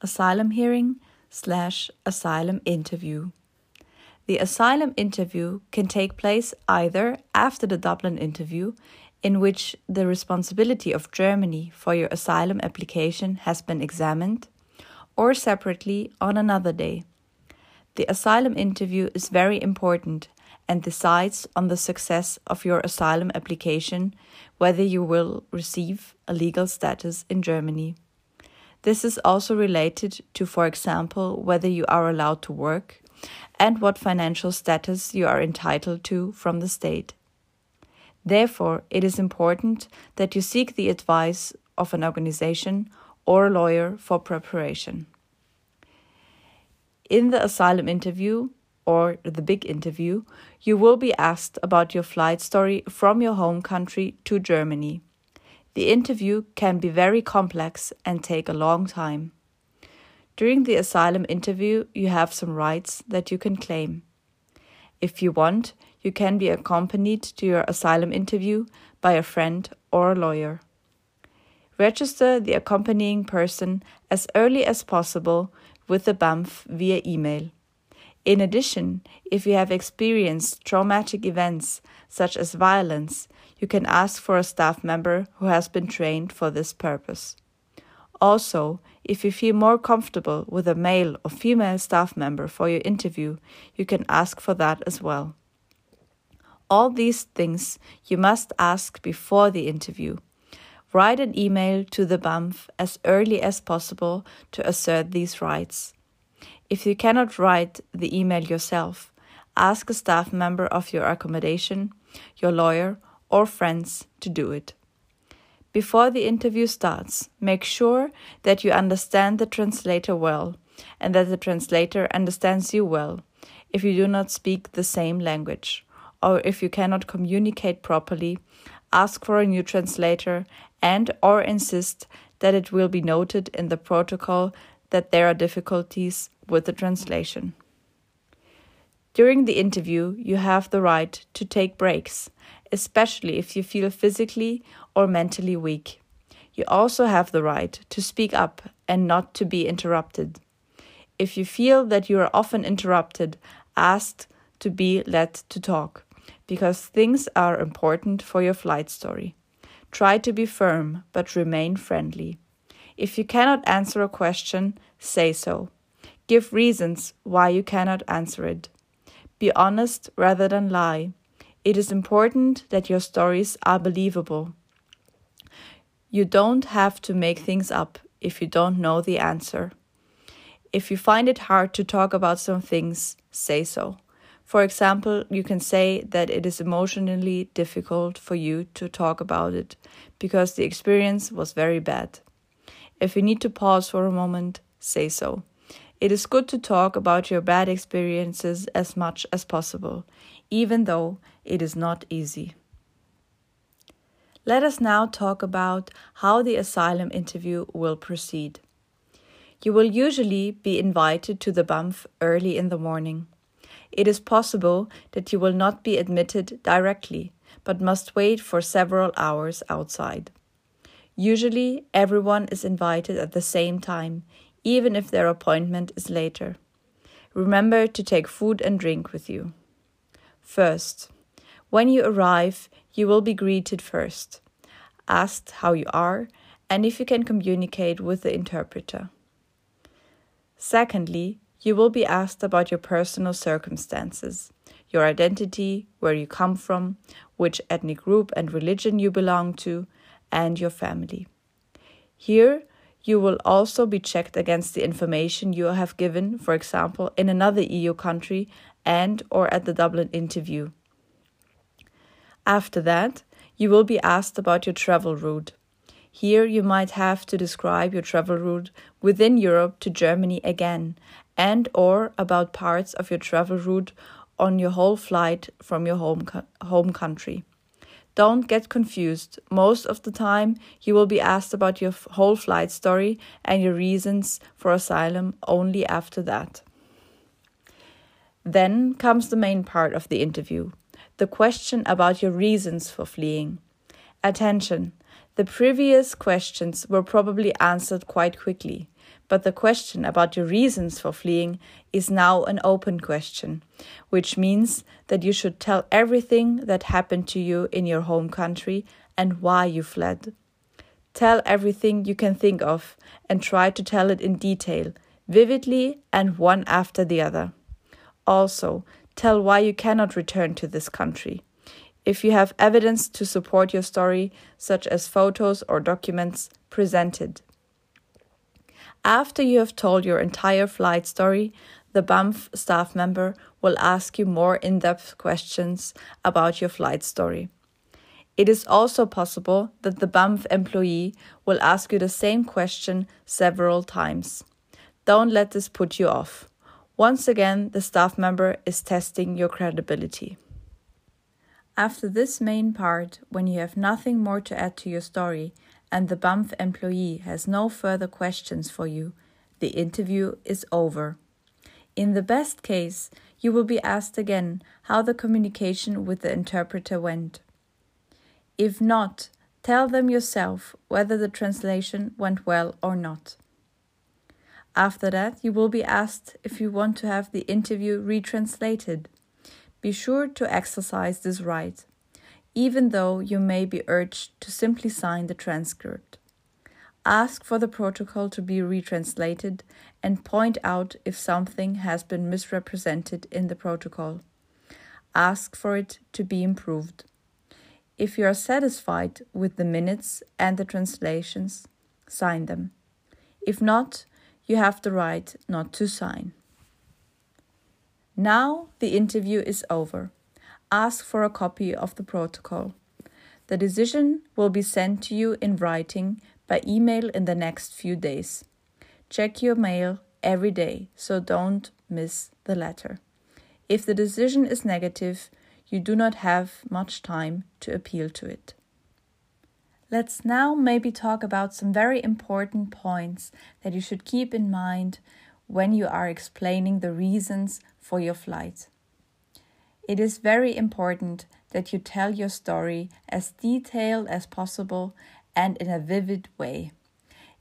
asylum hearing slash asylum interview. The asylum interview can take place either after the Dublin interview, in which the responsibility of Germany for your asylum application has been examined, or separately on another day. The asylum interview is very important and decides on the success of your asylum application whether you will receive a legal status in Germany. This is also related to, for example, whether you are allowed to work and what financial status you are entitled to from the state. Therefore, it is important that you seek the advice of an organization or a lawyer for preparation. In the asylum interview, or the big interview, you will be asked about your flight story from your home country to Germany. The interview can be very complex and take a long time. During the asylum interview, you have some rights that you can claim. If you want, you can be accompanied to your asylum interview by a friend or a lawyer. Register the accompanying person as early as possible with the BAMF via email. In addition, if you have experienced traumatic events such as violence, you can ask for a staff member who has been trained for this purpose. Also, if you feel more comfortable with a male or female staff member for your interview, you can ask for that as well. All these things you must ask before the interview. Write an email to the BAMF as early as possible to assert these rights. If you cannot write the email yourself, ask a staff member of your accommodation, your lawyer, or friends to do it. Before the interview starts, make sure that you understand the translator well and that the translator understands you well if you do not speak the same language or if you cannot communicate properly ask for a new translator and or insist that it will be noted in the protocol that there are difficulties with the translation. During the interview, you have the right to take breaks, especially if you feel physically or mentally weak. You also have the right to speak up and not to be interrupted. If you feel that you are often interrupted, ask to be let to talk, because things are important for your flight story. Try to be firm, but remain friendly. If you cannot answer a question, say so. Give reasons why you cannot answer it. Be honest rather than lie. It is important that your stories are believable. You don't have to make things up if you don't know the answer. If you find it hard to talk about some things, say so. For example, you can say that it is emotionally difficult for you to talk about it because the experience was very bad. If you need to pause for a moment, say so. It is good to talk about your bad experiences as much as possible, even though it is not easy. Let us now talk about how the asylum interview will proceed. You will usually be invited to the BAMF early in the morning. It is possible that you will not be admitted directly, but must wait for several hours outside. Usually, everyone is invited at the same time, even if their appointment is later. Remember to take food and drink with you. First, when you arrive, you will be greeted first, asked how you are, and if you can communicate with the interpreter. Secondly, you will be asked about your personal circumstances, your identity, where you come from, which ethnic group and religion you belong to, and your family. Here, you will also be checked against the information you have given, for example, in another EU country and or at the Dublin interview. After that, you will be asked about your travel route. Here you might have to describe your travel route within Europe to Germany again and or about parts of your travel route on your whole flight from your home home country. Don't get confused. Most of the time, you will be asked about your whole flight story and your reasons for asylum only after that. Then comes the main part of the interview the question about your reasons for fleeing. Attention! The previous questions were probably answered quite quickly, but the question about your reasons for fleeing is now an open question, which means that you should tell everything that happened to you in your home country and why you fled. Tell everything you can think of and try to tell it in detail, vividly, and one after the other. Also, tell why you cannot return to this country. If you have evidence to support your story, such as photos or documents, present it. After you have told your entire flight story, the BAMF staff member will ask you more in depth questions about your flight story. It is also possible that the BAMF employee will ask you the same question several times. Don't let this put you off. Once again, the staff member is testing your credibility. After this main part, when you have nothing more to add to your story and the BAMF employee has no further questions for you, the interview is over. In the best case, you will be asked again how the communication with the interpreter went. If not, tell them yourself whether the translation went well or not. After that, you will be asked if you want to have the interview retranslated. Be sure to exercise this right, even though you may be urged to simply sign the transcript. Ask for the protocol to be retranslated and point out if something has been misrepresented in the protocol. Ask for it to be improved. If you are satisfied with the minutes and the translations, sign them. If not, you have the right not to sign. Now the interview is over. Ask for a copy of the protocol. The decision will be sent to you in writing by email in the next few days. Check your mail every day, so don't miss the letter. If the decision is negative, you do not have much time to appeal to it. Let's now maybe talk about some very important points that you should keep in mind when you are explaining the reasons for your flight. It is very important that you tell your story as detailed as possible and in a vivid way.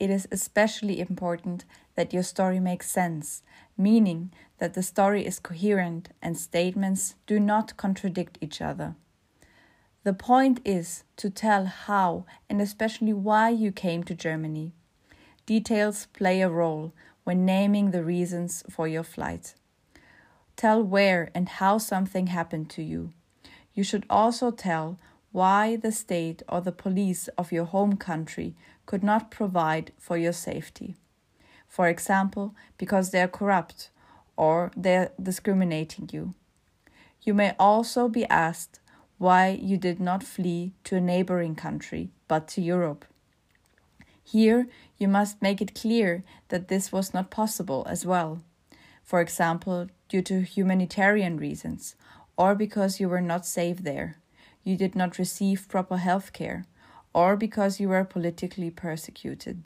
It is especially important that your story makes sense, meaning that the story is coherent and statements do not contradict each other. The point is to tell how and especially why you came to Germany. Details play a role when naming the reasons for your flight. Tell where and how something happened to you. You should also tell why the state or the police of your home country could not provide for your safety. For example, because they are corrupt or they are discriminating you. You may also be asked why you did not flee to a neighboring country but to Europe. Here, you must make it clear that this was not possible as well. For example, due to humanitarian reasons, or because you were not safe there, you did not receive proper health care, or because you were politically persecuted.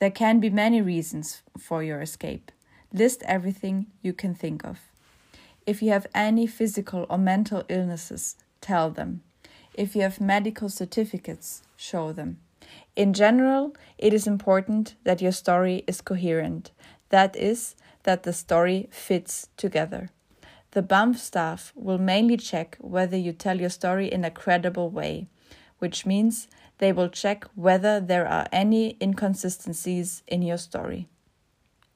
There can be many reasons for your escape. List everything you can think of. If you have any physical or mental illnesses, tell them. If you have medical certificates, show them. In general, it is important that your story is coherent. That is, that the story fits together. The BAMF staff will mainly check whether you tell your story in a credible way, which means they will check whether there are any inconsistencies in your story.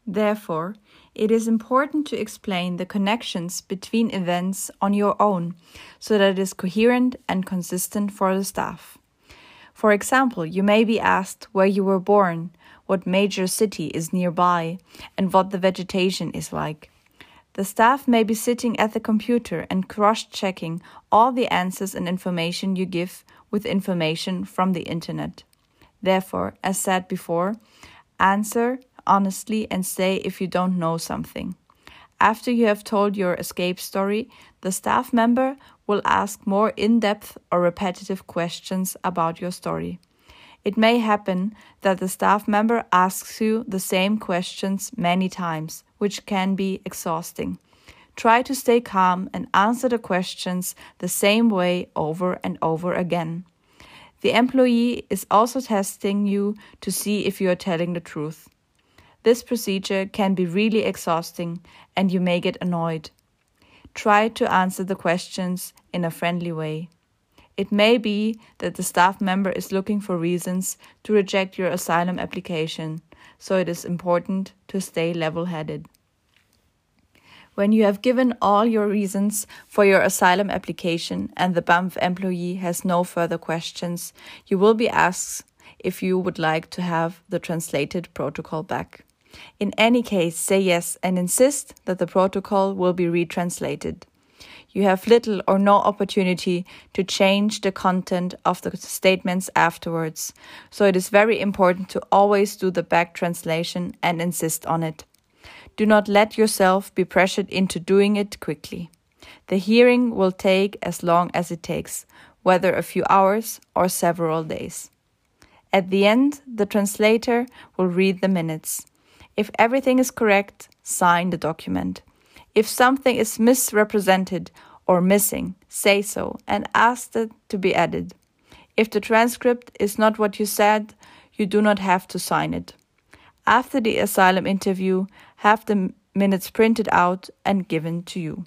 Therefore, it is important to explain the connections between events on your own so that it is coherent and consistent for the staff. For example, you may be asked where you were born, what major city is nearby, and what the vegetation is like. The staff may be sitting at the computer and cross checking all the answers and information you give with information from the internet. Therefore, as said before, answer honestly and say if you don't know something. After you have told your escape story, the staff member will ask more in depth or repetitive questions about your story. It may happen that the staff member asks you the same questions many times, which can be exhausting. Try to stay calm and answer the questions the same way over and over again. The employee is also testing you to see if you are telling the truth. This procedure can be really exhausting and you may get annoyed. Try to answer the questions in a friendly way. It may be that the staff member is looking for reasons to reject your asylum application, so it is important to stay level headed. When you have given all your reasons for your asylum application and the BAMF employee has no further questions, you will be asked if you would like to have the translated protocol back. In any case, say yes and insist that the protocol will be retranslated. You have little or no opportunity to change the content of the statements afterwards, so it is very important to always do the back translation and insist on it. Do not let yourself be pressured into doing it quickly. The hearing will take as long as it takes, whether a few hours or several days. At the end, the translator will read the minutes. If everything is correct, sign the document. If something is misrepresented or missing, say so and ask it to be added. If the transcript is not what you said, you do not have to sign it. After the asylum interview, have the minutes printed out and given to you.